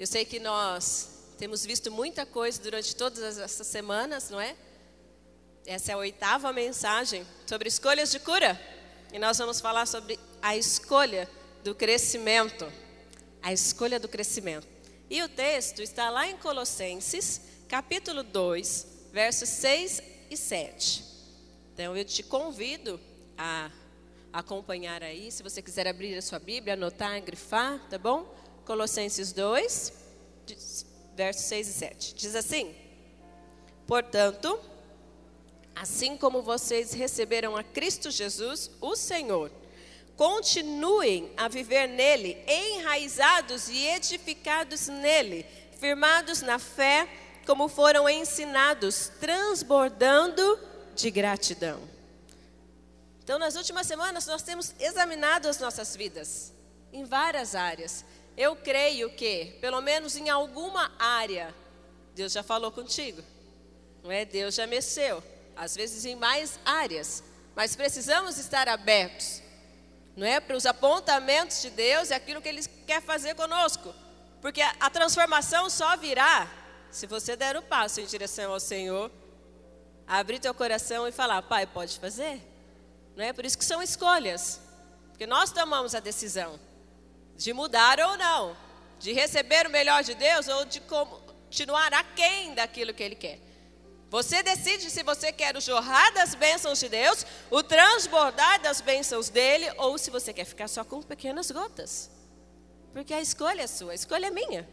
Eu sei que nós temos visto muita coisa durante todas essas semanas, não é? Essa é a oitava mensagem sobre escolhas de cura. E nós vamos falar sobre a escolha do crescimento. A escolha do crescimento. E o texto está lá em Colossenses, capítulo 2, versos 6 e 7. Então eu te convido a acompanhar aí, se você quiser abrir a sua Bíblia, anotar, grifar, tá bom? Colossenses 2, versos 6 e 7. Diz assim: Portanto, assim como vocês receberam a Cristo Jesus, o Senhor, continuem a viver nele, enraizados e edificados nele, firmados na fé, como foram ensinados, transbordando de gratidão. Então, nas últimas semanas, nós temos examinado as nossas vidas em várias áreas. Eu creio que, pelo menos em alguma área, Deus já falou contigo. Não é? Deus já mexeu. Às vezes em mais áreas. Mas precisamos estar abertos. Não é? Para os apontamentos de Deus e aquilo que Ele quer fazer conosco. Porque a, a transformação só virá se você der o passo em direção ao Senhor. Abrir teu coração e falar, Pai, pode fazer? Não é? Por isso que são escolhas. Porque nós tomamos a decisão de mudar ou não, de receber o melhor de Deus ou de continuar aquém daquilo que Ele quer. Você decide se você quer o jorrar das bênçãos de Deus, o transbordar das bênçãos dele, ou se você quer ficar só com pequenas gotas. Porque a escolha é sua, a escolha é minha.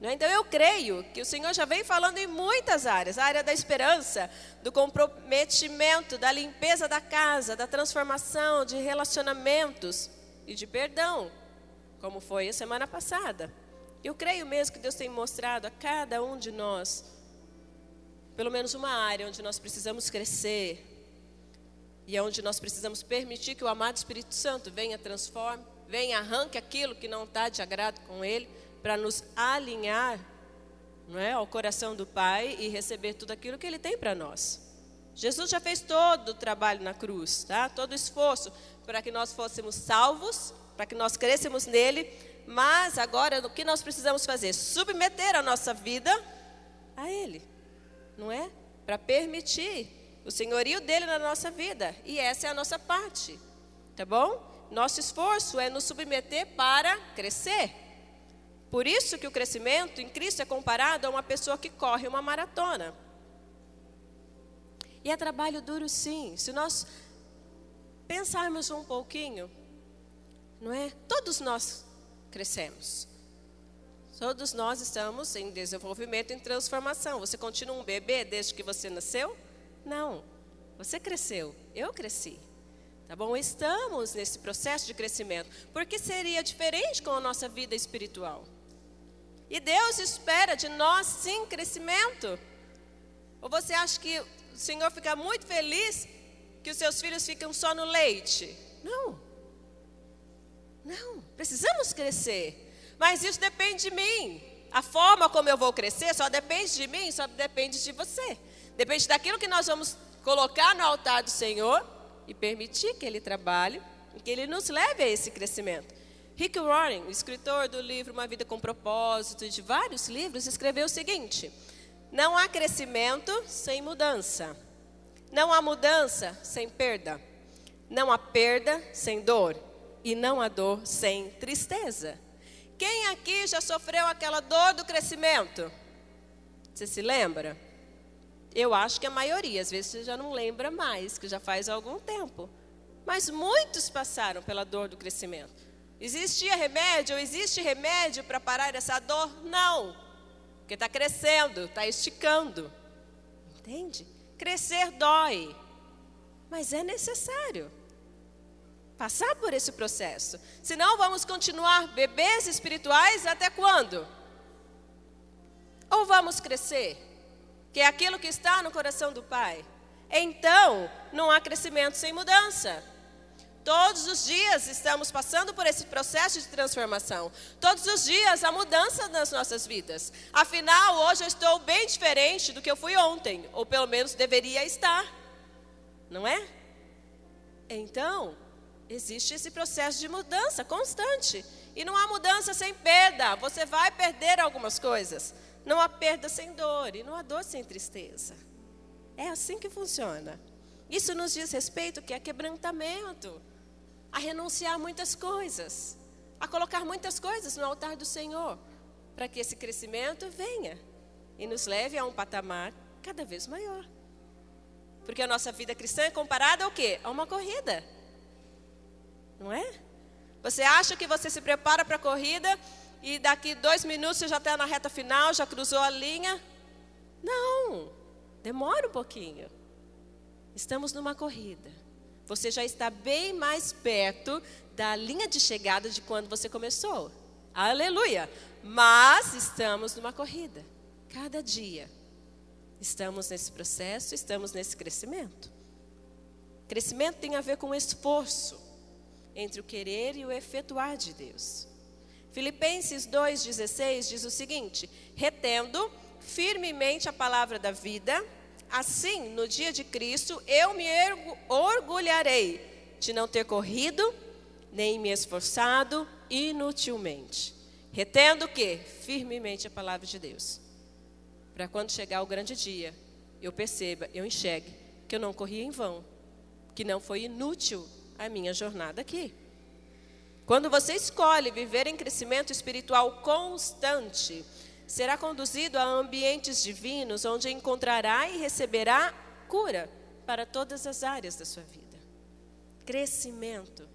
Né? Então eu creio que o Senhor já vem falando em muitas áreas: a área da esperança, do comprometimento, da limpeza da casa, da transformação, de relacionamentos e de perdão como foi a semana passada. Eu creio mesmo que Deus tem mostrado a cada um de nós, pelo menos uma área onde nós precisamos crescer e é onde nós precisamos permitir que o amado Espírito Santo venha transforme, venha arranque aquilo que não está de agrado com Ele, para nos alinhar não é, ao coração do Pai e receber tudo aquilo que Ele tem para nós. Jesus já fez todo o trabalho na cruz, tá? todo o esforço para que nós fôssemos salvos para que nós crescemos nele. Mas agora o que nós precisamos fazer? Submeter a nossa vida a Ele, não é? Para permitir o senhorio dele na nossa vida. E essa é a nossa parte, tá bom? Nosso esforço é nos submeter para crescer. Por isso que o crescimento em Cristo é comparado a uma pessoa que corre uma maratona. E é trabalho duro, sim. Se nós pensarmos um pouquinho, não é? Todos nós crescemos. Todos nós estamos em desenvolvimento, em transformação. Você continua um bebê desde que você nasceu? Não. Você cresceu. Eu cresci. Tá bom? Estamos nesse processo de crescimento. Porque seria diferente com a nossa vida espiritual. E Deus espera de nós, sim, crescimento. Ou você acha que o Senhor fica muito feliz que os seus filhos ficam só no leite? Não. Não, precisamos crescer. Mas isso depende de mim. A forma como eu vou crescer só depende de mim, só depende de você. Depende daquilo que nós vamos colocar no altar do Senhor e permitir que Ele trabalhe e que Ele nos leve a esse crescimento. Rick Warren, escritor do livro Uma Vida com Propósito e de vários livros, escreveu o seguinte: Não há crescimento sem mudança. Não há mudança sem perda. Não há perda sem dor e não a dor sem tristeza. Quem aqui já sofreu aquela dor do crescimento? Você se lembra? Eu acho que a maioria, às vezes você já não lembra mais, que já faz algum tempo. Mas muitos passaram pela dor do crescimento. Existia remédio? Ou existe remédio para parar essa dor? Não. Porque está crescendo, está esticando. Entende? Crescer dói. Mas é necessário passar por esse processo. Senão vamos continuar bebês espirituais até quando? Ou vamos crescer? Que é aquilo que está no coração do Pai. Então, não há crescimento sem mudança. Todos os dias estamos passando por esse processo de transformação. Todos os dias há mudança nas nossas vidas. Afinal, hoje eu estou bem diferente do que eu fui ontem, ou pelo menos deveria estar. Não é? Então, existe esse processo de mudança constante. E não há mudança sem perda. Você vai perder algumas coisas. Não há perda sem dor e não há dor sem tristeza. É assim que funciona. Isso nos diz respeito que é quebrantamento, a renunciar muitas coisas, a colocar muitas coisas no altar do Senhor, para que esse crescimento venha e nos leve a um patamar cada vez maior. Porque a nossa vida cristã é comparada ao quê? A uma corrida. Não é? Você acha que você se prepara para a corrida e daqui dois minutos você já está na reta final, já cruzou a linha? Não, demora um pouquinho. Estamos numa corrida. Você já está bem mais perto da linha de chegada de quando você começou. Aleluia! Mas estamos numa corrida. Cada dia estamos nesse processo, estamos nesse crescimento. Crescimento tem a ver com esforço entre o querer e o efetuar de Deus. Filipenses 2,16 diz o seguinte: retendo firmemente a palavra da vida, assim, no dia de Cristo, eu me orgulharei de não ter corrido, nem me esforçado inutilmente. Retendo o quê? Firmemente a palavra de Deus. Para quando chegar o grande dia, eu perceba, eu enxergue que eu não corri em vão, que não foi inútil a minha jornada aqui. Quando você escolhe viver em crescimento espiritual constante, será conduzido a ambientes divinos onde encontrará e receberá cura para todas as áreas da sua vida. Crescimento.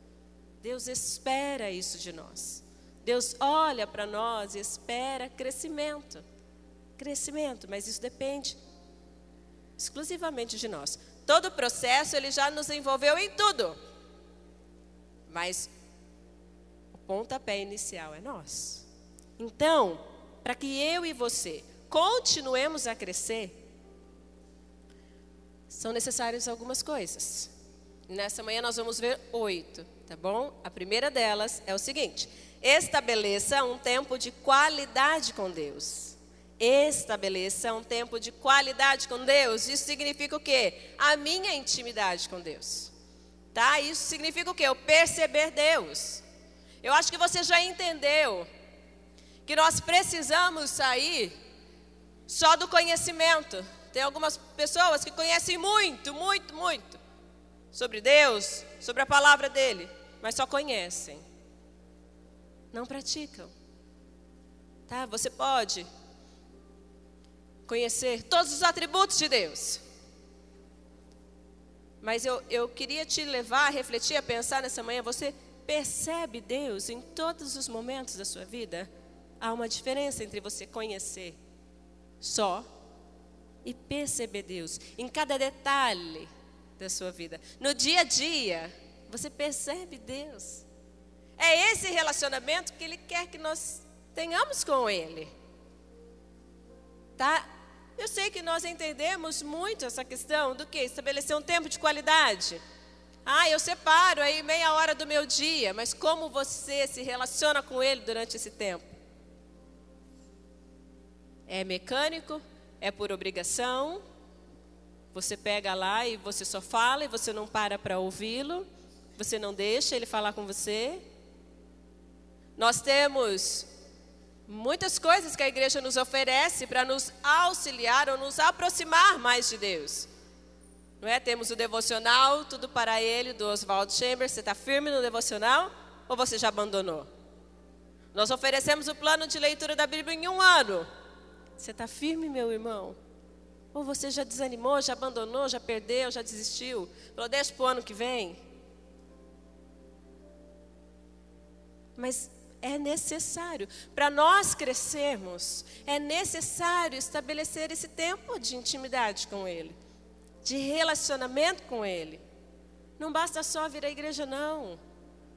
Deus espera isso de nós. Deus olha para nós e espera crescimento. Crescimento, mas isso depende exclusivamente de nós. Todo o processo ele já nos envolveu em tudo. Mas o pontapé inicial é nós. Então, para que eu e você continuemos a crescer, são necessárias algumas coisas. Nessa manhã nós vamos ver oito, tá bom? A primeira delas é o seguinte: estabeleça um tempo de qualidade com Deus. Estabeleça um tempo de qualidade com Deus. Isso significa o quê? A minha intimidade com Deus. Tá? Isso significa o quê? Eu perceber Deus. Eu acho que você já entendeu que nós precisamos sair só do conhecimento. Tem algumas pessoas que conhecem muito, muito, muito sobre Deus, sobre a palavra dele, mas só conhecem. Não praticam. Tá? Você pode conhecer todos os atributos de Deus. Mas eu, eu queria te levar a refletir, a pensar nessa manhã. Você percebe Deus em todos os momentos da sua vida? Há uma diferença entre você conhecer só e perceber Deus em cada detalhe da sua vida. No dia a dia, você percebe Deus. É esse relacionamento que Ele quer que nós tenhamos com Ele. Tá? Eu sei que nós entendemos muito essa questão do que? Estabelecer um tempo de qualidade. Ah, eu separo aí meia hora do meu dia, mas como você se relaciona com ele durante esse tempo? É mecânico? É por obrigação? Você pega lá e você só fala e você não para para ouvi-lo? Você não deixa ele falar com você? Nós temos muitas coisas que a igreja nos oferece para nos auxiliar ou nos aproximar mais de Deus. Não é? Temos o devocional, tudo para ele, do Oswald Chambers. Você está firme no devocional ou você já abandonou? Nós oferecemos o plano de leitura da Bíblia em um ano. Você está firme, meu irmão? Ou você já desanimou, já abandonou, já perdeu, já desistiu? Falou, deixa para o ano que vem. Mas é necessário. Para nós crescermos, é necessário estabelecer esse tempo de intimidade com Ele, de relacionamento com Ele. Não basta só vir à igreja, não.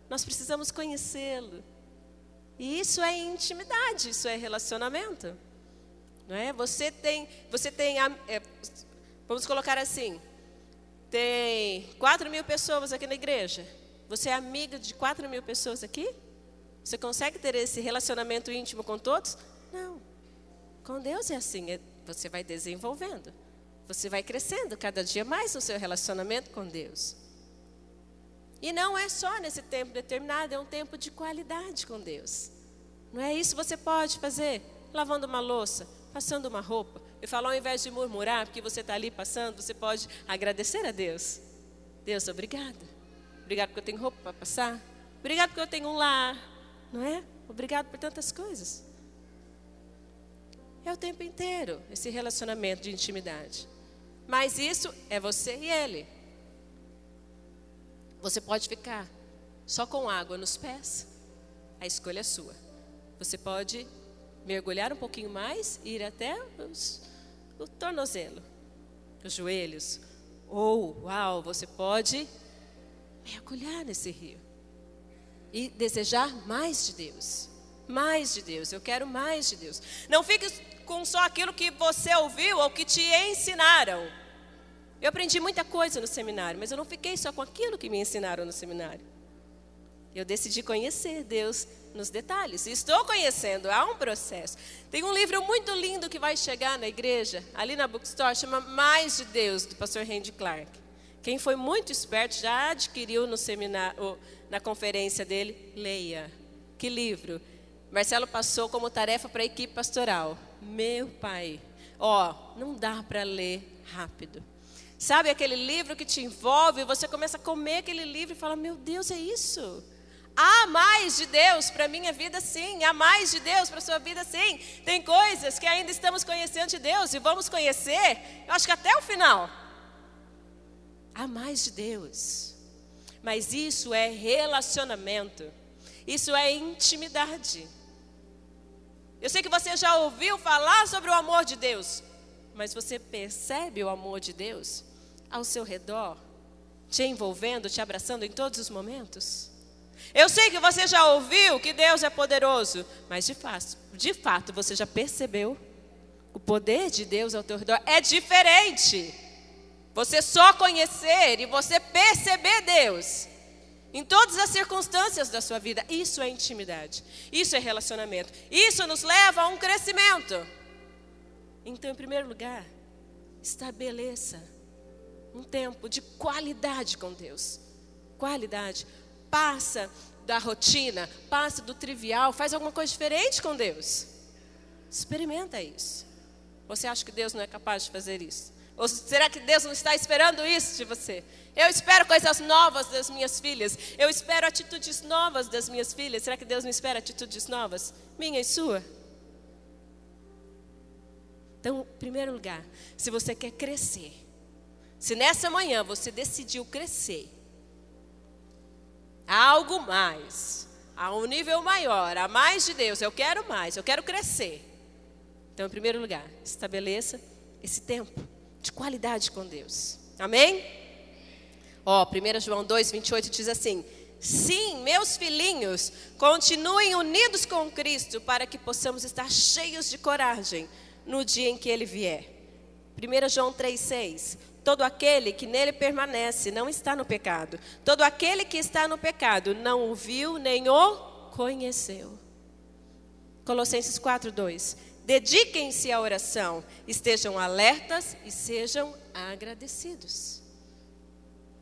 Nós precisamos conhecê-lo. E isso é intimidade, isso é relacionamento. Não é? Você tem, você tem, é, vamos colocar assim, tem 4 mil pessoas aqui na igreja. Você é amiga de 4 mil pessoas aqui? Você consegue ter esse relacionamento íntimo com todos? Não. Com Deus é assim, é, você vai desenvolvendo. Você vai crescendo cada dia mais no seu relacionamento com Deus. E não é só nesse tempo determinado, é um tempo de qualidade com Deus. Não é isso que você pode fazer? Lavando uma louça, passando uma roupa. Eu falo, ao invés de murmurar, porque você está ali passando, você pode agradecer a Deus. Deus, obrigada. Obrigado porque eu tenho roupa para passar. Obrigado porque eu tenho um lar. Não é? Obrigado por tantas coisas. É o tempo inteiro esse relacionamento de intimidade. Mas isso é você e ele. Você pode ficar só com água nos pés, a escolha é sua. Você pode mergulhar um pouquinho mais ir até os, o tornozelo, os joelhos. Ou, uau, você pode mergulhar nesse rio e desejar mais de Deus. Mais de Deus, eu quero mais de Deus. Não fique com só aquilo que você ouviu ou que te ensinaram. Eu aprendi muita coisa no seminário, mas eu não fiquei só com aquilo que me ensinaram no seminário. Eu decidi conhecer Deus nos detalhes. Estou conhecendo, há um processo. Tem um livro muito lindo que vai chegar na igreja, ali na bookstore, chama Mais de Deus, do pastor Randy Clark. Quem foi muito esperto já adquiriu no seminário, na conferência dele, leia. Que livro? Marcelo passou como tarefa para a equipe pastoral. Meu pai, ó, não dá para ler rápido. Sabe aquele livro que te envolve, você começa a comer aquele livro e fala: Meu Deus, é isso. Há mais de Deus para a minha vida, sim. Há mais de Deus para a sua vida, sim. Tem coisas que ainda estamos conhecendo de Deus e vamos conhecer, eu acho que até o final. Há mais de Deus. Mas isso é relacionamento. Isso é intimidade. Eu sei que você já ouviu falar sobre o amor de Deus, mas você percebe o amor de Deus ao seu redor, te envolvendo, te abraçando em todos os momentos? Eu sei que você já ouviu que Deus é poderoso, mas de fato, de fato você já percebeu o poder de Deus ao teu redor é diferente. Você só conhecer e você perceber Deus em todas as circunstâncias da sua vida, isso é intimidade, isso é relacionamento, isso nos leva a um crescimento. Então, em primeiro lugar, estabeleça um tempo de qualidade com Deus. Qualidade. Passa da rotina, passa do trivial, faz alguma coisa diferente com Deus. Experimenta isso. Você acha que Deus não é capaz de fazer isso? Ou será que Deus não está esperando isso de você? Eu espero coisas novas das minhas filhas. Eu espero atitudes novas das minhas filhas. Será que Deus não espera atitudes novas? Minha e sua? Então, em primeiro lugar, se você quer crescer, se nessa manhã você decidiu crescer, há algo mais, há um nível maior, há mais de Deus, eu quero mais, eu quero crescer. Então, em primeiro lugar, estabeleça esse tempo de qualidade com Deus. Amém? Ó, 1 João 2, 28 diz assim: Sim, meus filhinhos, continuem unidos com Cristo para que possamos estar cheios de coragem no dia em que ele vier. 1 João 3,6: Todo aquele que nele permanece não está no pecado. Todo aquele que está no pecado não o viu nem o conheceu. Colossenses 4,2: Dediquem-se à oração, estejam alertas e sejam agradecidos.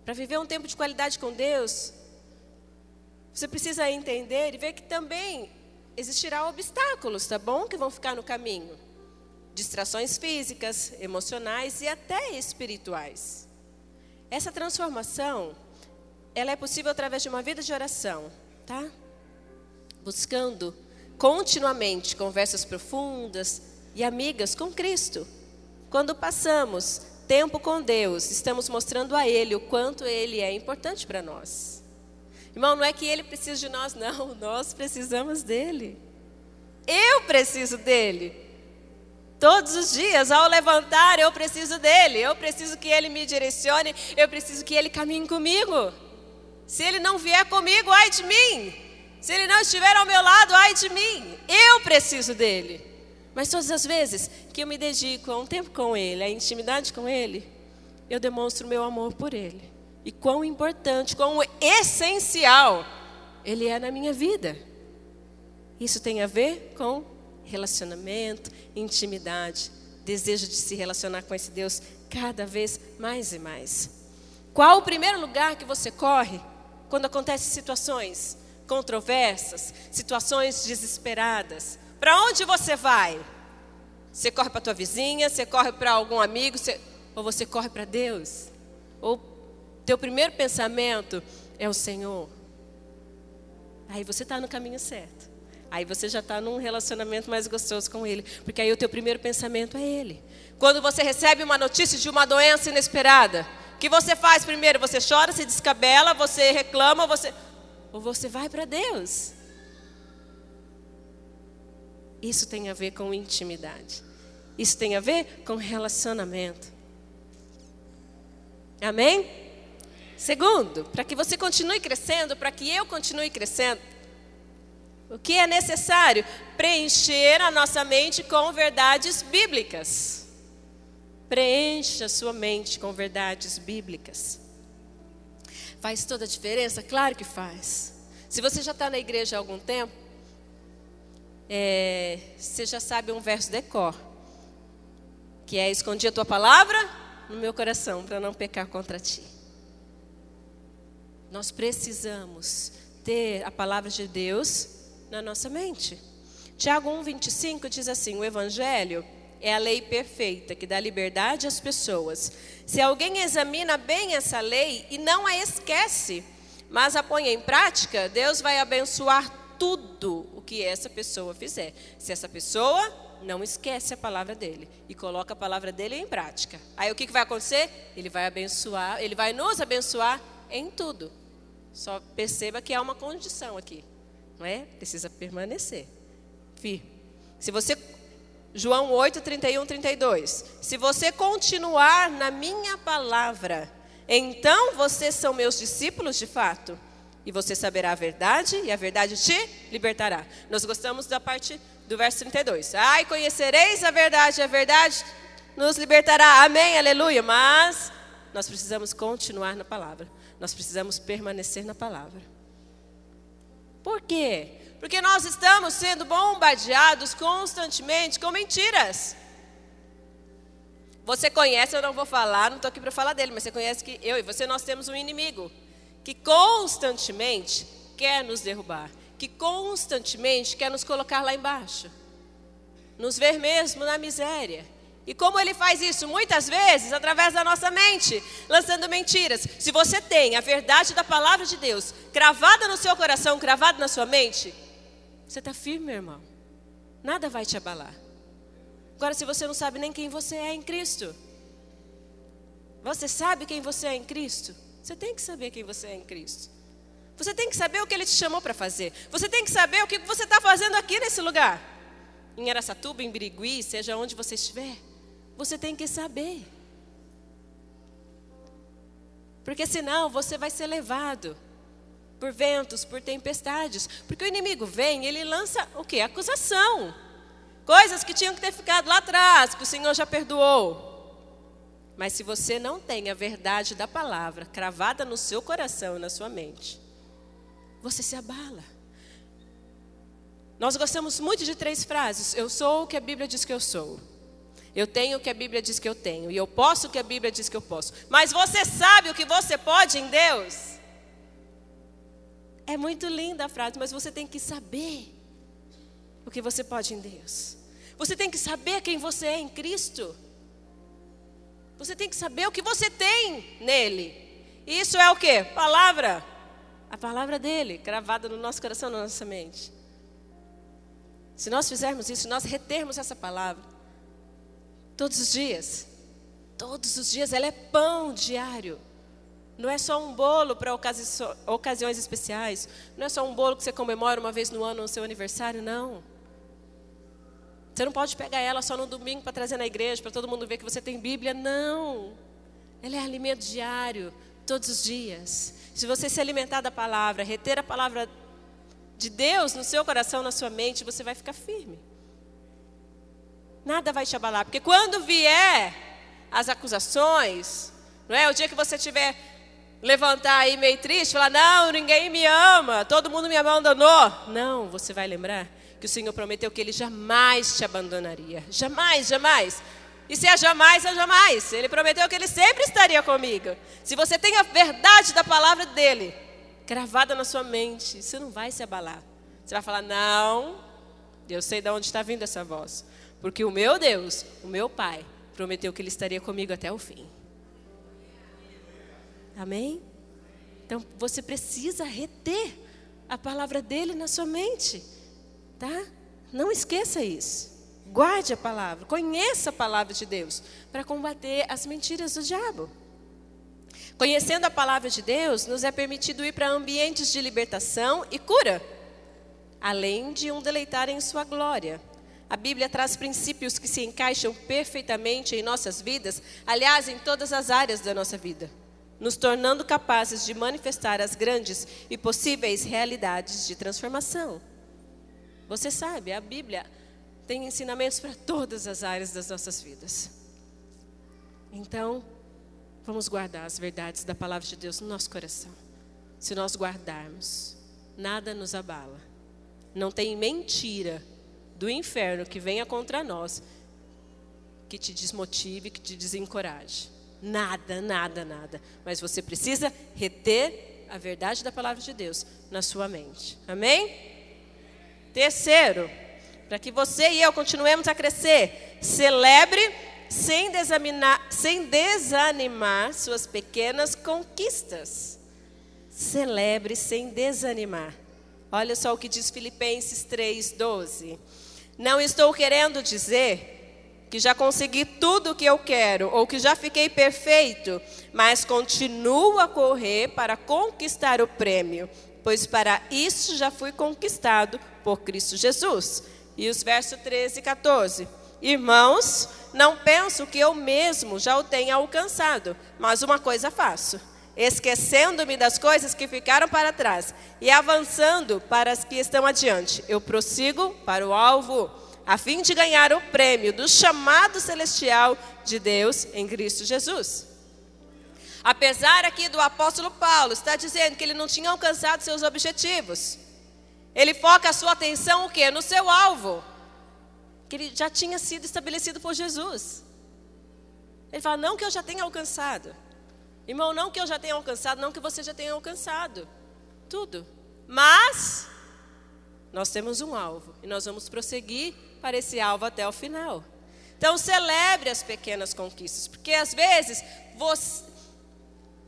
Para viver um tempo de qualidade com Deus, você precisa entender e ver que também existirá obstáculos, tá bom? Que vão ficar no caminho distrações físicas, emocionais e até espirituais. Essa transformação, ela é possível através de uma vida de oração, tá? Buscando continuamente conversas profundas e amigas com Cristo. Quando passamos tempo com Deus, estamos mostrando a Ele o quanto Ele é importante para nós. Irmão, não é que Ele precisa de nós, não, nós precisamos dEle. Eu preciso dEle. Todos os dias, ao levantar, eu preciso dele, eu preciso que ele me direcione, eu preciso que ele caminhe comigo. Se ele não vier comigo, ai de mim. Se ele não estiver ao meu lado, ai de mim. Eu preciso dele. Mas todas as vezes que eu me dedico a um tempo com ele, a intimidade com ele, eu demonstro meu amor por ele. E quão importante, quão essencial ele é na minha vida. Isso tem a ver com relacionamento, intimidade, desejo de se relacionar com esse Deus cada vez mais e mais. Qual o primeiro lugar que você corre quando acontecem situações controversas, situações desesperadas, para onde você vai? Você corre para tua vizinha, você corre para algum amigo, você... ou você corre para Deus? Ou teu primeiro pensamento é o Senhor? Aí você está no caminho certo. Aí você já está num relacionamento mais gostoso com Ele, porque aí o teu primeiro pensamento é Ele. Quando você recebe uma notícia de uma doença inesperada, o que você faz primeiro? Você chora, se descabela, você reclama, você ou você vai para Deus. Isso tem a ver com intimidade. Isso tem a ver com relacionamento. Amém? Segundo, para que você continue crescendo, para que eu continue crescendo, o que é necessário? Preencher a nossa mente com verdades bíblicas. Preencha a sua mente com verdades bíblicas. Faz toda a diferença? Claro que faz. Se você já está na igreja há algum tempo, é, você já sabe um verso de cor, que é: Escondi a tua palavra no meu coração para não pecar contra ti. Nós precisamos ter a palavra de Deus na nossa mente. Tiago 1,25 diz assim: O Evangelho é a lei perfeita que dá liberdade às pessoas. Se alguém examina bem essa lei e não a esquece, mas a põe em prática, Deus vai abençoar tudo o que essa pessoa fizer. Se essa pessoa não esquece a palavra dele e coloca a palavra dele em prática. Aí o que, que vai acontecer? Ele vai abençoar, ele vai nos abençoar em tudo. Só perceba que há uma condição aqui, não é? Precisa permanecer firme. Se você João 8, 31, 32. Se você continuar na minha palavra, então vocês são meus discípulos de fato. E você saberá a verdade, e a verdade te libertará. Nós gostamos da parte do verso 32. Ai, conhecereis a verdade, a verdade nos libertará. Amém, aleluia. Mas nós precisamos continuar na palavra. Nós precisamos permanecer na palavra. Por quê? Porque nós estamos sendo bombardeados constantemente com mentiras. Você conhece, eu não vou falar, não estou aqui para falar dele, mas você conhece que eu e você nós temos um inimigo que constantemente quer nos derrubar, que constantemente quer nos colocar lá embaixo, nos ver mesmo na miséria. E como ele faz isso? Muitas vezes através da nossa mente, lançando mentiras. Se você tem a verdade da palavra de Deus cravada no seu coração, cravada na sua mente, você está firme, meu irmão. Nada vai te abalar. Agora, se você não sabe nem quem você é em Cristo, você sabe quem você é em Cristo? Você tem que saber quem você é em Cristo. Você tem que saber o que Ele te chamou para fazer. Você tem que saber o que você está fazendo aqui nesse lugar. Em Aracatuba, em Birigui, seja onde você estiver. Você tem que saber. Porque senão você vai ser levado por ventos, por tempestades. Porque o inimigo vem, ele lança o que? Acusação. Coisas que tinham que ter ficado lá atrás, que o Senhor já perdoou. Mas se você não tem a verdade da palavra cravada no seu coração na sua mente, você se abala. Nós gostamos muito de três frases. Eu sou o que a Bíblia diz que eu sou. Eu tenho o que a Bíblia diz que eu tenho. E eu posso o que a Bíblia diz que eu posso. Mas você sabe o que você pode em Deus? É muito linda a frase, mas você tem que saber o que você pode em Deus. Você tem que saber quem você é em Cristo. Você tem que saber o que você tem nele. Isso é o que? Palavra. A palavra dele, gravada no nosso coração, na nossa mente. Se nós fizermos isso, nós retermos essa palavra todos os dias. Todos os dias, ela é pão diário. Não é só um bolo para ocasiões especiais. Não é só um bolo que você comemora uma vez no ano no seu aniversário, não. Você não pode pegar ela só no domingo para trazer na igreja, para todo mundo ver que você tem Bíblia. Não. Ela é alimento diário, todos os dias. Se você se alimentar da palavra, reter a palavra de Deus no seu coração, na sua mente, você vai ficar firme. Nada vai te abalar, porque quando vier as acusações, não é? O dia que você tiver levantar aí meio triste, falar: Não, ninguém me ama, todo mundo me abandonou. Não, você vai lembrar que o Senhor prometeu que Ele jamais te abandonaria. Jamais, jamais. E se é jamais, é jamais. Ele prometeu que Ele sempre estaria comigo. Se você tem a verdade da palavra dEle gravada na sua mente. Você não vai se abalar. Você vai falar: Não, eu sei de onde está vindo essa voz. Porque o meu Deus, o meu Pai, prometeu que Ele estaria comigo até o fim. Amém? Então você precisa reter a palavra dele na sua mente, tá? Não esqueça isso. Guarde a palavra, conheça a palavra de Deus para combater as mentiras do diabo. Conhecendo a palavra de Deus, nos é permitido ir para ambientes de libertação e cura, além de um deleitar em sua glória. A Bíblia traz princípios que se encaixam perfeitamente em nossas vidas, aliás, em todas as áreas da nossa vida, nos tornando capazes de manifestar as grandes e possíveis realidades de transformação. Você sabe, a Bíblia tem ensinamentos para todas as áreas das nossas vidas. Então, vamos guardar as verdades da palavra de Deus no nosso coração. Se nós guardarmos, nada nos abala. Não tem mentira do inferno que venha contra nós que te desmotive, que te desencoraje. Nada, nada, nada. Mas você precisa reter a verdade da palavra de Deus na sua mente. Amém? Terceiro, para que você e eu continuemos a crescer, celebre sem, sem desanimar suas pequenas conquistas. Celebre sem desanimar. Olha só o que diz Filipenses 3,12. Não estou querendo dizer que já consegui tudo o que eu quero ou que já fiquei perfeito, mas continuo a correr para conquistar o prêmio, pois para isso já fui conquistado por Cristo Jesus. E os versos 13 e 14. Irmãos, não penso que eu mesmo já o tenha alcançado, mas uma coisa faço esquecendo-me das coisas que ficaram para trás e avançando para as que estão adiante. Eu prossigo para o alvo, a fim de ganhar o prêmio do chamado celestial de Deus em Cristo Jesus. Apesar aqui do apóstolo Paulo está dizendo que ele não tinha alcançado seus objetivos. Ele foca a sua atenção o quê? No seu alvo. Que ele já tinha sido estabelecido por Jesus. Ele fala: "Não que eu já tenha alcançado, Irmão, não que eu já tenha alcançado, não que você já tenha alcançado. Tudo. Mas nós temos um alvo e nós vamos prosseguir para esse alvo até o final. Então celebre as pequenas conquistas, porque às vezes você,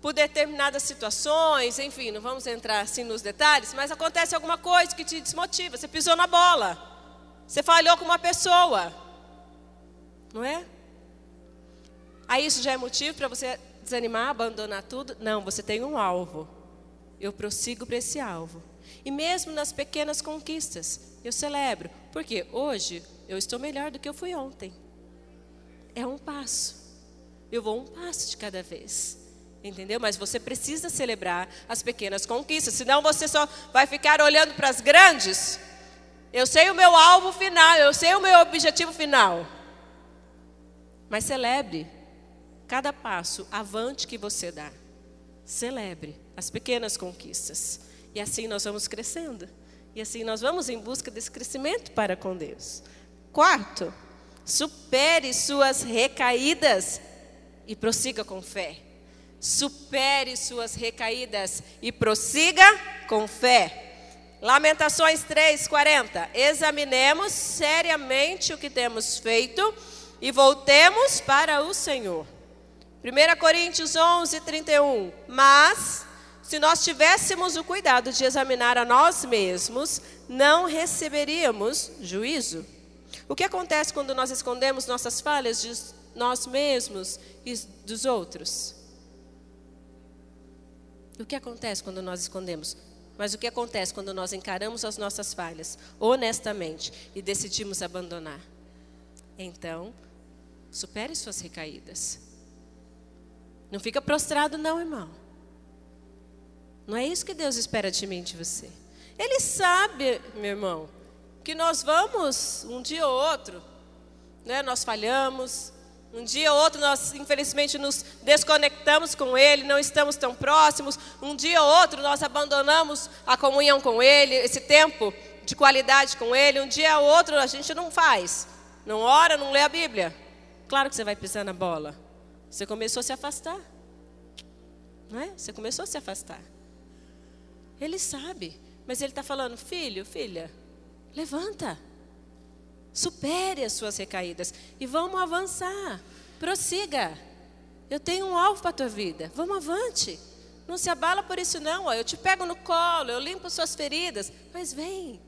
por determinadas situações, enfim, não vamos entrar assim nos detalhes, mas acontece alguma coisa que te desmotiva, você pisou na bola, você falhou com uma pessoa, não é? Aí isso já é motivo para você desanimar, abandonar tudo. Não, você tem um alvo. Eu prossigo para esse alvo. E mesmo nas pequenas conquistas, eu celebro. Porque hoje eu estou melhor do que eu fui ontem. É um passo. Eu vou um passo de cada vez. Entendeu? Mas você precisa celebrar as pequenas conquistas, senão você só vai ficar olhando para as grandes. Eu sei o meu alvo final, eu sei o meu objetivo final. Mas celebre cada passo avante que você dá. Celebre as pequenas conquistas. E assim nós vamos crescendo. E assim nós vamos em busca desse crescimento para com Deus. Quarto, supere suas recaídas e prossiga com fé. Supere suas recaídas e prossiga com fé. Lamentações 3:40. Examinemos seriamente o que temos feito e voltemos para o Senhor. 1 Coríntios 11, 31. Mas, se nós tivéssemos o cuidado de examinar a nós mesmos, não receberíamos juízo. O que acontece quando nós escondemos nossas falhas de nós mesmos e dos outros? O que acontece quando nós escondemos? Mas o que acontece quando nós encaramos as nossas falhas honestamente e decidimos abandonar? Então, supere suas recaídas. Não fica prostrado, não, irmão. Não é isso que Deus espera de mim de você. Ele sabe, meu irmão, que nós vamos, um dia ou outro, né, nós falhamos, um dia ou outro nós, infelizmente, nos desconectamos com Ele, não estamos tão próximos, um dia ou outro nós abandonamos a comunhão com Ele, esse tempo de qualidade com Ele, um dia ou outro a gente não faz, não ora, não lê a Bíblia. Claro que você vai pisar na bola. Você começou a se afastar. Não é? Você começou a se afastar. Ele sabe. Mas ele está falando, filho, filha, levanta. Supere as suas recaídas. E vamos avançar. Prossiga. Eu tenho um alvo para a tua vida. Vamos avante. Não se abala por isso, não. Eu te pego no colo, eu limpo suas feridas. Mas vem.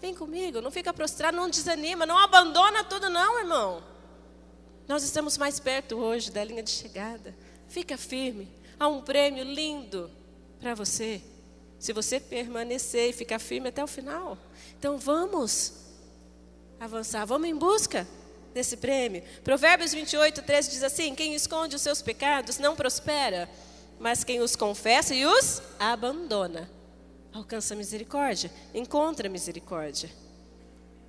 Vem comigo. Não fica prostrado, não desanima. Não abandona tudo, não, irmão. Nós estamos mais perto hoje da linha de chegada. Fica firme. Há um prêmio lindo para você. Se você permanecer e ficar firme até o final. Então vamos avançar, vamos em busca desse prêmio. Provérbios 28, 13 diz assim: Quem esconde os seus pecados não prospera, mas quem os confessa e os abandona alcança misericórdia, encontra misericórdia.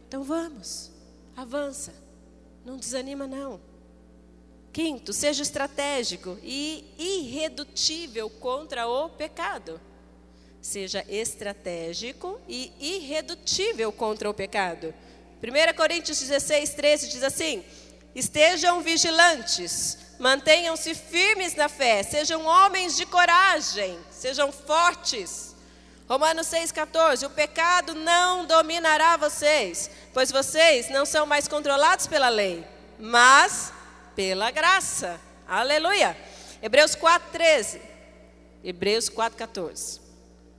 Então vamos, avança, não desanima não. Quinto, seja estratégico e irredutível contra o pecado. Seja estratégico e irredutível contra o pecado. 1 Coríntios 16, 13 diz assim: Estejam vigilantes, mantenham-se firmes na fé, sejam homens de coragem, sejam fortes. Romanos 6,14: O pecado não dominará vocês, pois vocês não são mais controlados pela lei, mas pela graça. Aleluia. Hebreus 4,13. Hebreus 4,14.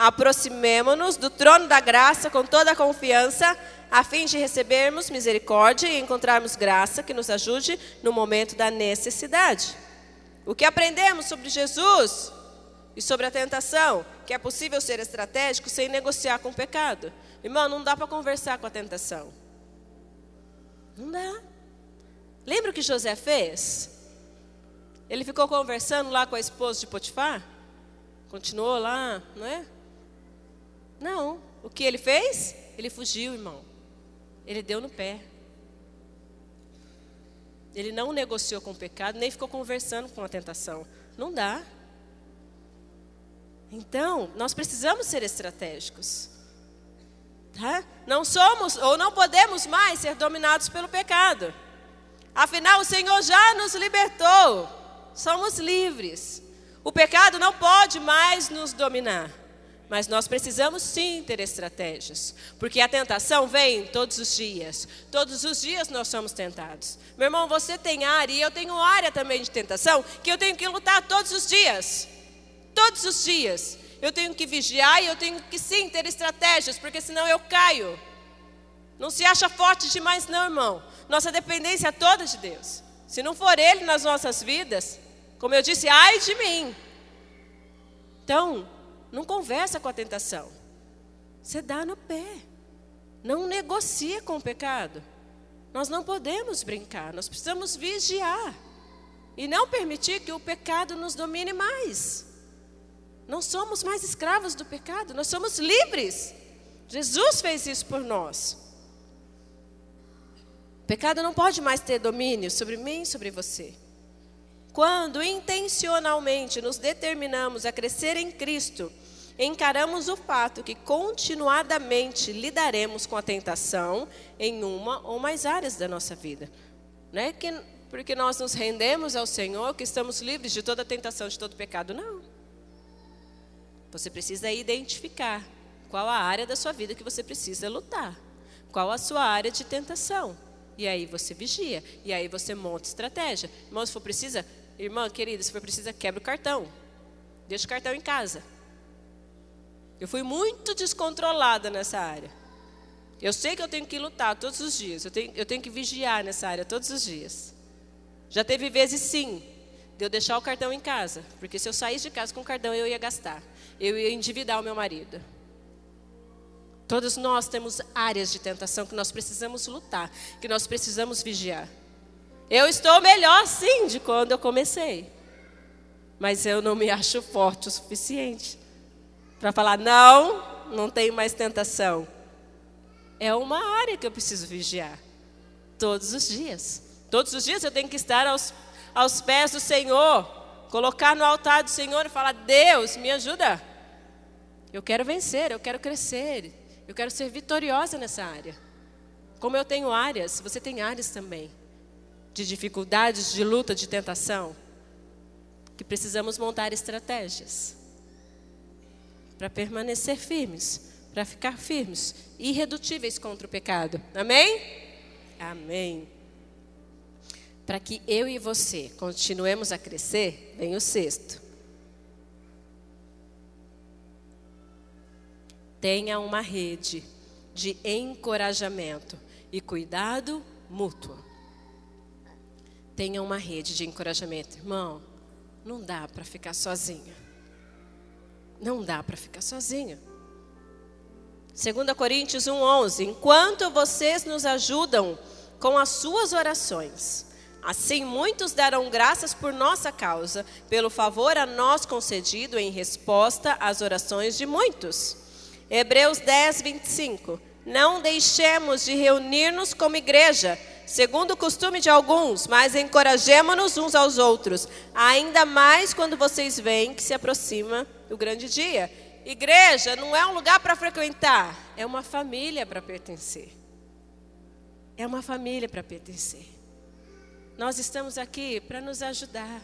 aproximemo-nos do trono da graça com toda a confiança, a fim de recebermos misericórdia e encontrarmos graça que nos ajude no momento da necessidade. O que aprendemos sobre Jesus e sobre a tentação? Que é possível ser estratégico sem negociar com o pecado. Irmão, não dá para conversar com a tentação. Não dá. Lembra o que José fez? Ele ficou conversando lá com a esposa de Potifar? Continuou lá, não é? Não. O que ele fez? Ele fugiu, irmão. Ele deu no pé. Ele não negociou com o pecado, nem ficou conversando com a tentação. Não dá. Então, nós precisamos ser estratégicos. Tá? Não somos ou não podemos mais ser dominados pelo pecado. Afinal, o Senhor já nos libertou. Somos livres. O pecado não pode mais nos dominar. Mas nós precisamos sim ter estratégias, porque a tentação vem todos os dias. Todos os dias nós somos tentados. Meu irmão, você tem área e eu tenho área também de tentação que eu tenho que lutar todos os dias. Todos os dias. Eu tenho que vigiar e eu tenho que sim ter estratégias, porque senão eu caio. Não se acha forte demais, não, irmão. Nossa dependência é toda de Deus. Se não for Ele nas nossas vidas, como eu disse, ai de mim. Então, não conversa com a tentação. Você dá no pé. Não negocia com o pecado. Nós não podemos brincar, nós precisamos vigiar. E não permitir que o pecado nos domine mais. Não somos mais escravos do pecado, nós somos livres. Jesus fez isso por nós. O pecado não pode mais ter domínio sobre mim sobre você. Quando intencionalmente nos determinamos a crescer em Cristo, encaramos o fato que continuadamente lidaremos com a tentação em uma ou mais áreas da nossa vida. Não é que, porque nós nos rendemos ao Senhor que estamos livres de toda tentação, de todo pecado. Não. Você precisa identificar qual a área da sua vida que você precisa lutar. Qual a sua área de tentação. E aí você vigia. E aí você monta estratégia. Irmão, se for precisa, Irmã querida, se for preciso, quebra o cartão. Deixa o cartão em casa. Eu fui muito descontrolada nessa área. Eu sei que eu tenho que lutar todos os dias. Eu tenho, eu tenho que vigiar nessa área todos os dias. Já teve vezes sim, de eu deixar o cartão em casa. Porque se eu saísse de casa com o cartão, eu ia gastar. Eu ia endividar o meu marido. Todos nós temos áreas de tentação que nós precisamos lutar, que nós precisamos vigiar. Eu estou melhor sim de quando eu comecei. Mas eu não me acho forte o suficiente para falar: não, não tenho mais tentação. É uma área que eu preciso vigiar. Todos os dias. Todos os dias eu tenho que estar aos, aos pés do Senhor, colocar no altar do Senhor e falar: Deus, me ajuda. Eu quero vencer, eu quero crescer, eu quero ser vitoriosa nessa área. Como eu tenho áreas, você tem áreas também de dificuldades, de luta, de tentação, que precisamos montar estratégias para permanecer firmes, para ficar firmes, irredutíveis contra o pecado. Amém? Amém. Para que eu e você continuemos a crescer, vem o sexto. Tenha uma rede de encorajamento e cuidado mútuo. Tenha uma rede de encorajamento. Irmão, não dá para ficar sozinho. Não dá para ficar sozinho. 2 Coríntios 1,11: Enquanto vocês nos ajudam com as suas orações, assim muitos darão graças por nossa causa, pelo favor a nós concedido em resposta às orações de muitos. Hebreus 10, 25. Não deixemos de reunir-nos como igreja, segundo o costume de alguns, mas encorajemos-nos uns aos outros, ainda mais quando vocês veem que se aproxima o grande dia. Igreja não é um lugar para frequentar, é uma família para pertencer. É uma família para pertencer. Nós estamos aqui para nos ajudar,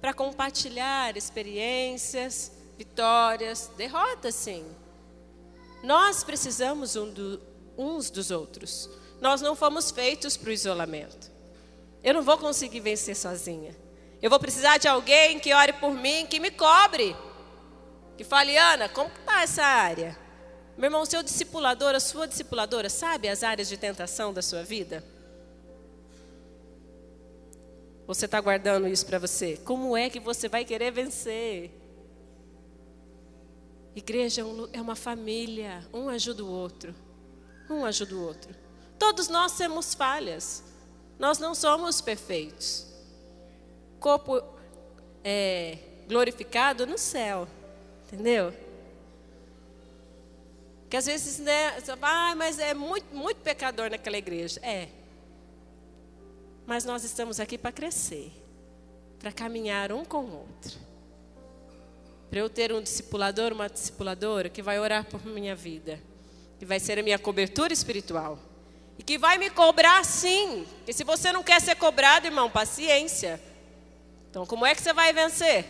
para compartilhar experiências, vitórias, derrotas, sim nós precisamos um do, uns dos outros. Nós não fomos feitos para o isolamento. Eu não vou conseguir vencer sozinha. Eu vou precisar de alguém que ore por mim, que me cobre. Que fale, Ana, como está essa área? Meu irmão, seu discipulador, a sua discipuladora, sabe as áreas de tentação da sua vida? Você está guardando isso para você? Como é que você vai querer vencer? Igreja é, é uma família, um ajuda o outro. Um ajuda o outro. Todos nós temos falhas. Nós não somos perfeitos. Corpo é, glorificado no céu. Entendeu? Que às vezes, né, ah, mas é muito, muito pecador naquela igreja. É. Mas nós estamos aqui para crescer, para caminhar um com o outro para eu ter um discipulador, uma discipuladora que vai orar por minha vida, que vai ser a minha cobertura espiritual e que vai me cobrar sim. E se você não quer ser cobrado, irmão, paciência. Então, como é que você vai vencer?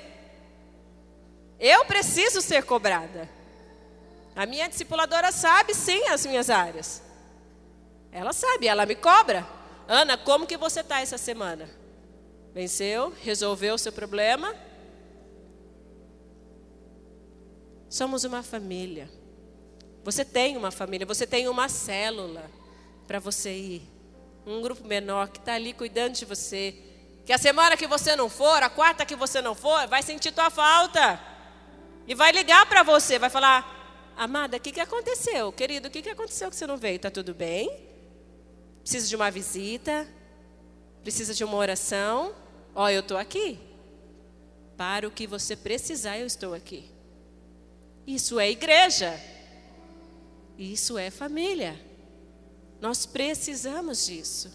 Eu preciso ser cobrada. A minha discipuladora sabe sim as minhas áreas. Ela sabe, ela me cobra. Ana, como que você está essa semana? Venceu? Resolveu o seu problema? Somos uma família. Você tem uma família, você tem uma célula para você ir. Um grupo menor que está ali cuidando de você. Que a semana que você não for, a quarta que você não for, vai sentir tua falta. E vai ligar para você, vai falar: Amada, o que, que aconteceu? Querido, o que, que aconteceu que você não veio? Está tudo bem? Precisa de uma visita? Precisa de uma oração? Ó, eu estou aqui. Para o que você precisar, eu estou aqui. Isso é igreja. Isso é família. Nós precisamos disso.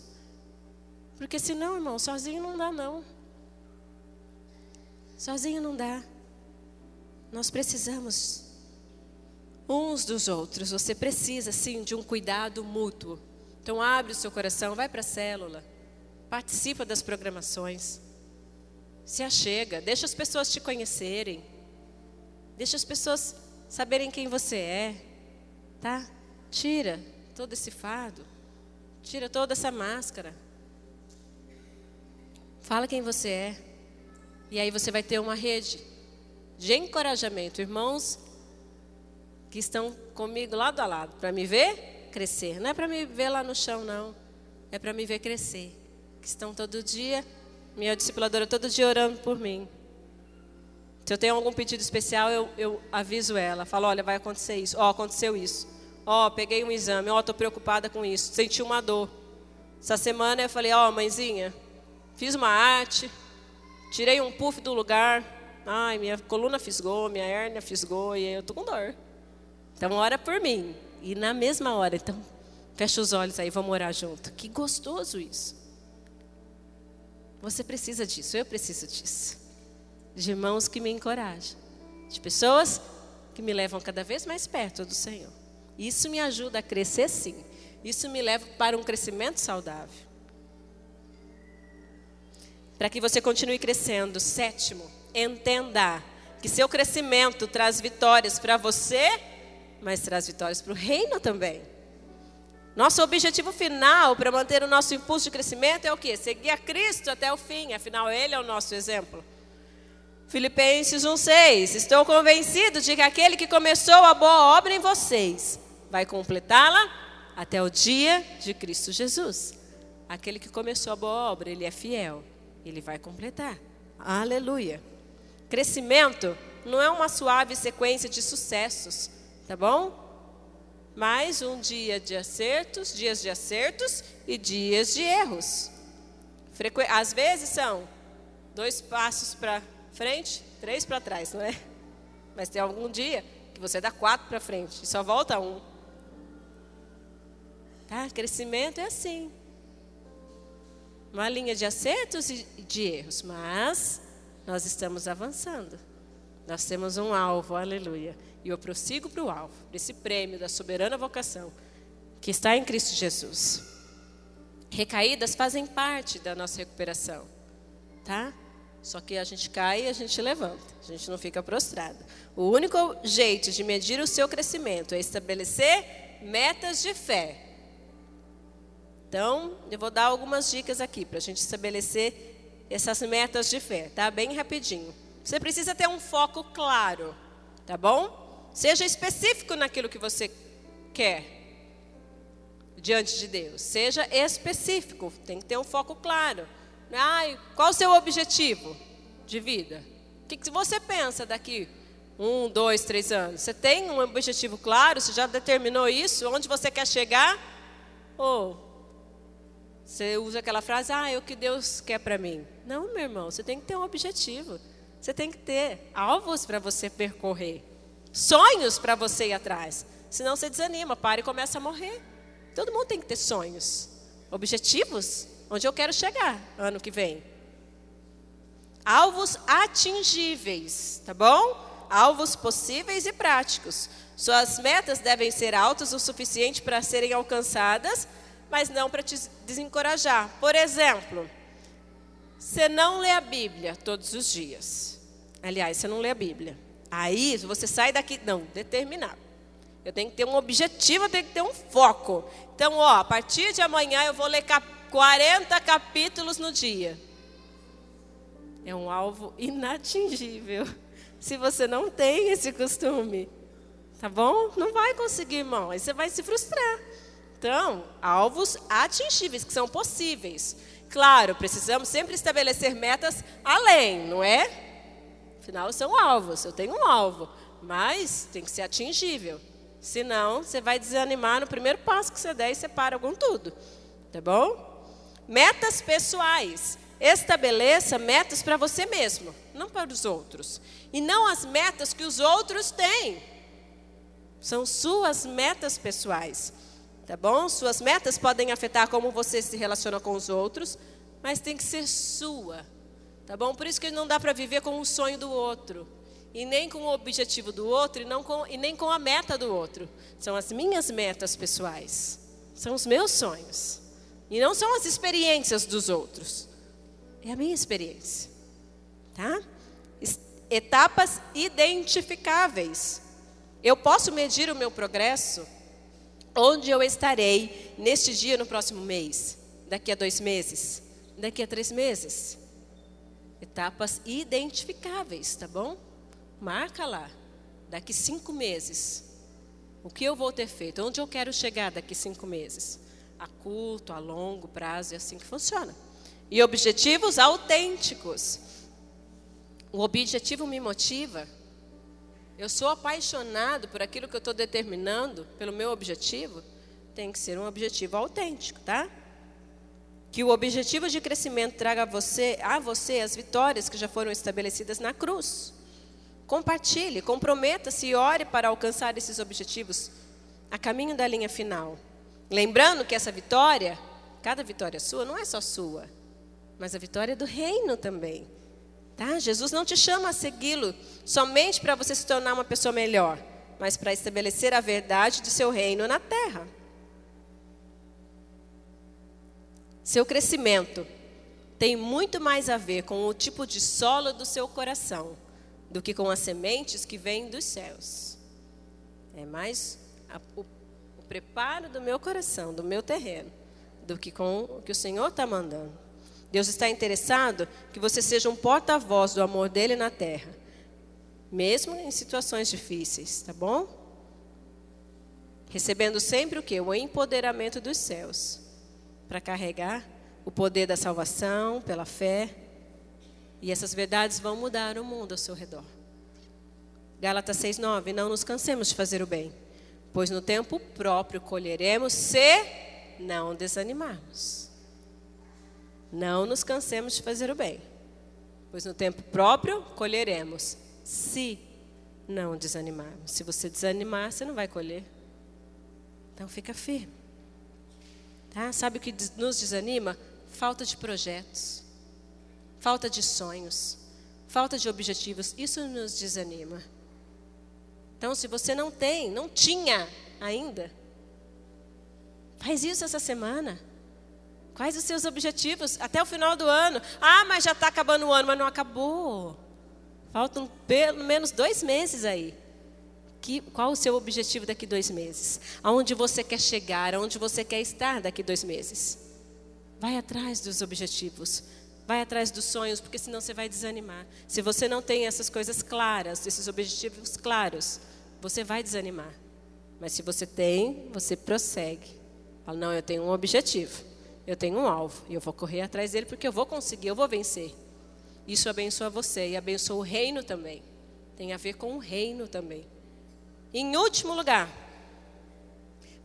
Porque senão, irmão, sozinho não dá não. Sozinho não dá. Nós precisamos uns dos outros. Você precisa sim de um cuidado mútuo. Então abre o seu coração, vai para a célula. Participa das programações. Se achega, deixa as pessoas te conhecerem. Deixa as pessoas saberem quem você é, tá? Tira todo esse fardo. Tira toda essa máscara. Fala quem você é. E aí você vai ter uma rede de encorajamento, irmãos que estão comigo lado a lado, para me ver crescer. Não é para me ver lá no chão, não. É para me ver crescer. Que estão todo dia, minha discipuladora todo dia orando por mim. Se eu tenho algum pedido especial, eu, eu aviso ela. Falo, olha, vai acontecer isso. Ó, oh, aconteceu isso. Ó, oh, peguei um exame. Ó, oh, estou preocupada com isso. Senti uma dor. Essa semana eu falei, ó, oh, mãezinha, fiz uma arte, tirei um puff do lugar. Ai, minha coluna fisgou, minha hérnia fisgou e eu tô com dor. Então, ora por mim. E na mesma hora, então, fecha os olhos aí, vamos orar junto. Que gostoso isso. Você precisa disso, eu preciso disso. De irmãos que me encorajam. De pessoas que me levam cada vez mais perto do Senhor. Isso me ajuda a crescer, sim. Isso me leva para um crescimento saudável. Para que você continue crescendo. Sétimo, entenda que seu crescimento traz vitórias para você, mas traz vitórias para o reino também. Nosso objetivo final para manter o nosso impulso de crescimento é o quê? Seguir a Cristo até o fim, afinal, Ele é o nosso exemplo. Filipenses 1,6: Estou convencido de que aquele que começou a boa obra em vocês vai completá-la até o dia de Cristo Jesus. Aquele que começou a boa obra, ele é fiel, ele vai completar. Aleluia. Crescimento não é uma suave sequência de sucessos, tá bom? mais um dia de acertos, dias de acertos e dias de erros. Frequ... Às vezes são dois passos para frente, três para trás, não é? Mas tem algum dia que você dá quatro para frente e só volta um. Tá? Crescimento é assim. Uma linha de acertos e de erros, mas nós estamos avançando. Nós temos um alvo, aleluia. E eu prossigo para o alvo, desse prêmio da soberana vocação que está em Cristo Jesus. Recaídas fazem parte da nossa recuperação, tá? Só que a gente cai e a gente levanta, a gente não fica prostrado. O único jeito de medir o seu crescimento é estabelecer metas de fé. Então, eu vou dar algumas dicas aqui para a gente estabelecer essas metas de fé, tá? Bem rapidinho. Você precisa ter um foco claro, tá bom? Seja específico naquilo que você quer diante de Deus. Seja específico, tem que ter um foco claro. Ai, qual o seu objetivo de vida? O que, você pensa daqui um, dois, três anos? Você tem um objetivo claro? Você já determinou isso? Onde você quer chegar? Ou você usa aquela frase, ah, é o que Deus quer para mim. Não, meu irmão, você tem que ter um objetivo. Você tem que ter alvos para você percorrer sonhos para você ir atrás. Senão você desanima, para e começa a morrer. Todo mundo tem que ter sonhos, objetivos, onde eu quero chegar ano que vem. Alvos atingíveis, tá bom? Alvos possíveis e práticos. Suas metas devem ser altas o suficiente para serem alcançadas, mas não para te desencorajar. Por exemplo, você não lê a Bíblia todos os dias. Aliás, você não lê a Bíblia. Aí você sai daqui, não, determinado. Eu tenho que ter um objetivo, eu tenho que ter um foco. Então, ó, a partir de amanhã eu vou ler 40 capítulos no dia. É um alvo inatingível. Se você não tem esse costume, tá bom? Não vai conseguir, irmão. Aí você vai se frustrar. Então, alvos atingíveis, que são possíveis. Claro, precisamos sempre estabelecer metas além, não é? Afinal, são alvos. Eu tenho um alvo, mas tem que ser atingível. Senão, você vai desanimar no primeiro passo que você der e você para com tudo. Tá bom? Metas pessoais. Estabeleça metas para você mesmo, não para os outros. E não as metas que os outros têm. São suas metas pessoais. Tá bom? Suas metas podem afetar como você se relaciona com os outros, mas tem que ser sua Tá bom? Por isso que não dá para viver com o sonho do outro. E nem com o objetivo do outro, e, não com, e nem com a meta do outro. São as minhas metas pessoais. São os meus sonhos. E não são as experiências dos outros. É a minha experiência. Tá? Etapas identificáveis. Eu posso medir o meu progresso? Onde eu estarei neste dia no próximo mês? Daqui a dois meses? Daqui a três meses? Etapas identificáveis, tá bom? Marca lá. Daqui cinco meses. O que eu vou ter feito? Onde eu quero chegar daqui cinco meses? A curto, a longo prazo, é assim que funciona. E objetivos autênticos. O objetivo me motiva. Eu sou apaixonado por aquilo que eu estou determinando, pelo meu objetivo. Tem que ser um objetivo autêntico, tá? Que o objetivo de crescimento traga a você, a você as vitórias que já foram estabelecidas na cruz. Compartilhe, comprometa-se e ore para alcançar esses objetivos a caminho da linha final. Lembrando que essa vitória, cada vitória sua, não é só sua, mas a vitória é do reino também. Tá? Jesus não te chama a segui-lo somente para você se tornar uma pessoa melhor, mas para estabelecer a verdade de seu reino na terra. Seu crescimento tem muito mais a ver com o tipo de solo do seu coração do que com as sementes que vêm dos céus. É mais a, o, o preparo do meu coração, do meu terreno, do que com o que o Senhor está mandando. Deus está interessado que você seja um porta-voz do amor dele na terra, mesmo em situações difíceis, tá bom? Recebendo sempre o que? O empoderamento dos céus para carregar o poder da salvação pela fé. E essas verdades vão mudar o mundo ao seu redor. Gálatas 6:9 Não nos cansemos de fazer o bem, pois no tempo próprio colheremos se não desanimarmos. Não nos cansemos de fazer o bem, pois no tempo próprio colheremos, se não desanimarmos. Se você desanimar, você não vai colher. Então fica firme. Tá? Sabe o que nos desanima? Falta de projetos, falta de sonhos, falta de objetivos. Isso nos desanima. Então, se você não tem, não tinha ainda, faz isso essa semana. Quais os seus objetivos até o final do ano? Ah, mas já está acabando o ano, mas não acabou. Faltam pelo menos dois meses aí. Que, qual o seu objetivo daqui dois meses? Aonde você quer chegar? Aonde você quer estar daqui dois meses? Vai atrás dos objetivos. Vai atrás dos sonhos, porque senão você vai desanimar. Se você não tem essas coisas claras, esses objetivos claros, você vai desanimar. Mas se você tem, você prossegue. Fala, não, eu tenho um objetivo eu tenho um alvo e eu vou correr atrás dele porque eu vou conseguir, eu vou vencer. Isso abençoa você e abençoa o reino também. Tem a ver com o reino também. Em último lugar,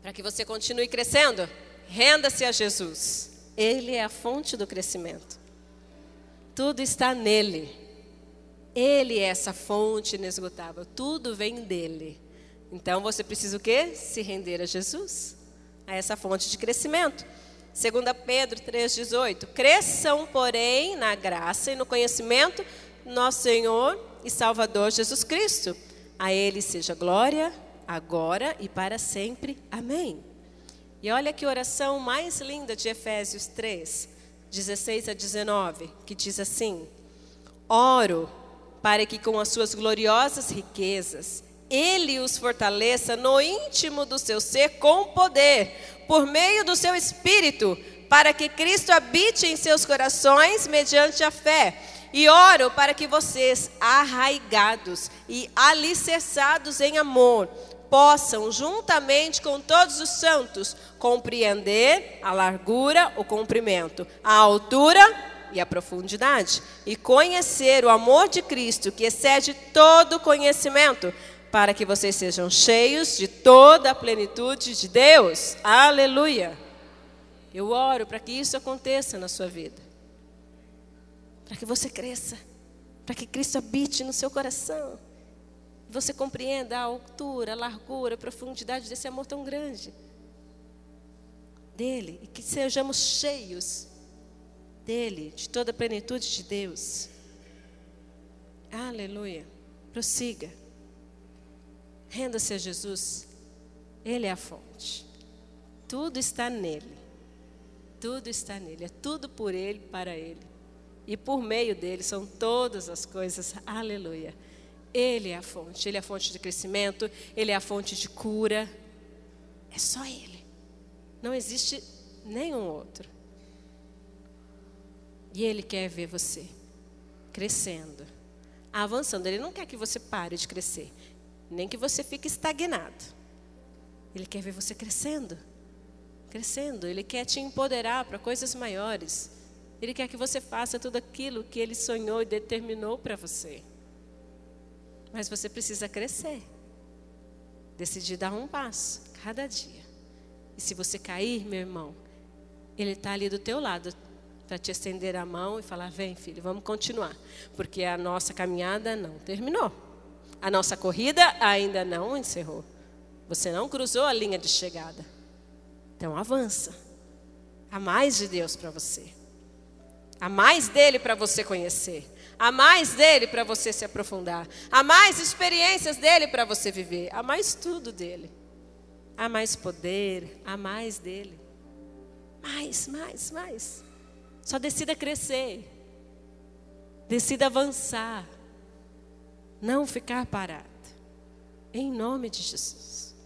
para que você continue crescendo, renda-se a Jesus. Ele é a fonte do crescimento. Tudo está nele. Ele é essa fonte inesgotável. Tudo vem dele. Então você precisa o quê? Se render a Jesus, a essa fonte de crescimento. 2 Pedro 3,18. Cresçam, porém, na graça e no conhecimento nosso Senhor e Salvador Jesus Cristo. A Ele seja glória, agora e para sempre. Amém. E olha que oração mais linda de Efésios 3, 16 a 19, que diz assim: Oro para que com as suas gloriosas riquezas ele os fortaleça no íntimo do seu ser com poder, por meio do seu espírito, para que Cristo habite em seus corações mediante a fé. E oro para que vocês, arraigados e alicerçados em amor, possam, juntamente com todos os santos, compreender a largura, o comprimento, a altura e a profundidade, e conhecer o amor de Cristo, que excede todo conhecimento para que vocês sejam cheios de toda a plenitude de Deus. Aleluia. Eu oro para que isso aconteça na sua vida. Para que você cresça. Para que Cristo habite no seu coração. Você compreenda a altura, a largura, a profundidade desse amor tão grande. Dele. E que sejamos cheios dele, de toda a plenitude de Deus. Aleluia. Prossiga. Renda-se a Jesus. Ele é a fonte. Tudo está nele. Tudo está nele. É tudo por ele, para ele. E por meio dele são todas as coisas. Aleluia. Ele é a fonte. Ele é a fonte de crescimento. Ele é a fonte de cura. É só ele. Não existe nenhum outro. E ele quer ver você crescendo, avançando. Ele não quer que você pare de crescer nem que você fique estagnado. Ele quer ver você crescendo, crescendo. Ele quer te empoderar para coisas maiores. Ele quer que você faça tudo aquilo que ele sonhou e determinou para você. Mas você precisa crescer. Decidir dar um passo cada dia. E se você cair, meu irmão, ele está ali do teu lado para te estender a mão e falar: vem, filho, vamos continuar. Porque a nossa caminhada não terminou. A nossa corrida ainda não encerrou. Você não cruzou a linha de chegada. Então avança. Há mais de Deus para você. Há mais dele para você conhecer. Há mais dele para você se aprofundar. Há mais experiências dele para você viver. Há mais tudo dele. Há mais poder. Há mais dele. Mais, mais, mais. Só decida crescer. Decida avançar não ficar parado. Em nome de Jesus.